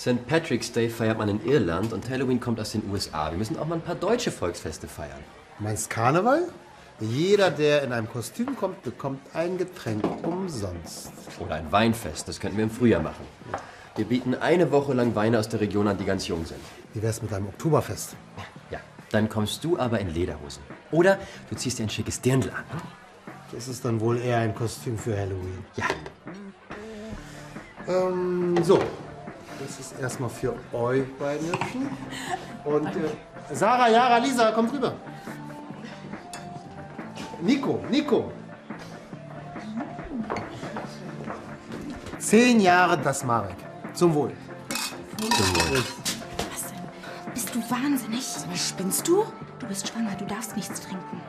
St. Patrick's Day feiert man in Irland und Halloween kommt aus den USA. Wir müssen auch mal ein paar deutsche Volksfeste feiern. Du meinst Karneval? Jeder, der in einem Kostüm kommt, bekommt ein Getränk umsonst. Oder ein Weinfest, das könnten wir im Frühjahr machen. Wir bieten eine Woche lang Weine aus der Region an, die ganz jung sind. Wie wär's mit einem Oktoberfest? Ja, dann kommst du aber in Lederhosen. Oder du ziehst dir ein schickes Dirndl an. Das ist dann wohl eher ein Kostüm für Halloween. Ja, Ähm, so. Das ist erstmal für euch beiden Hübschen. Und äh, Sarah, Jara, Lisa, kommt rüber. Nico, Nico. Zehn Jahre das Marek. Zum Wohl. Was denn? Bist du wahnsinnig? Spinnst du? Du bist schwanger, du darfst nichts trinken.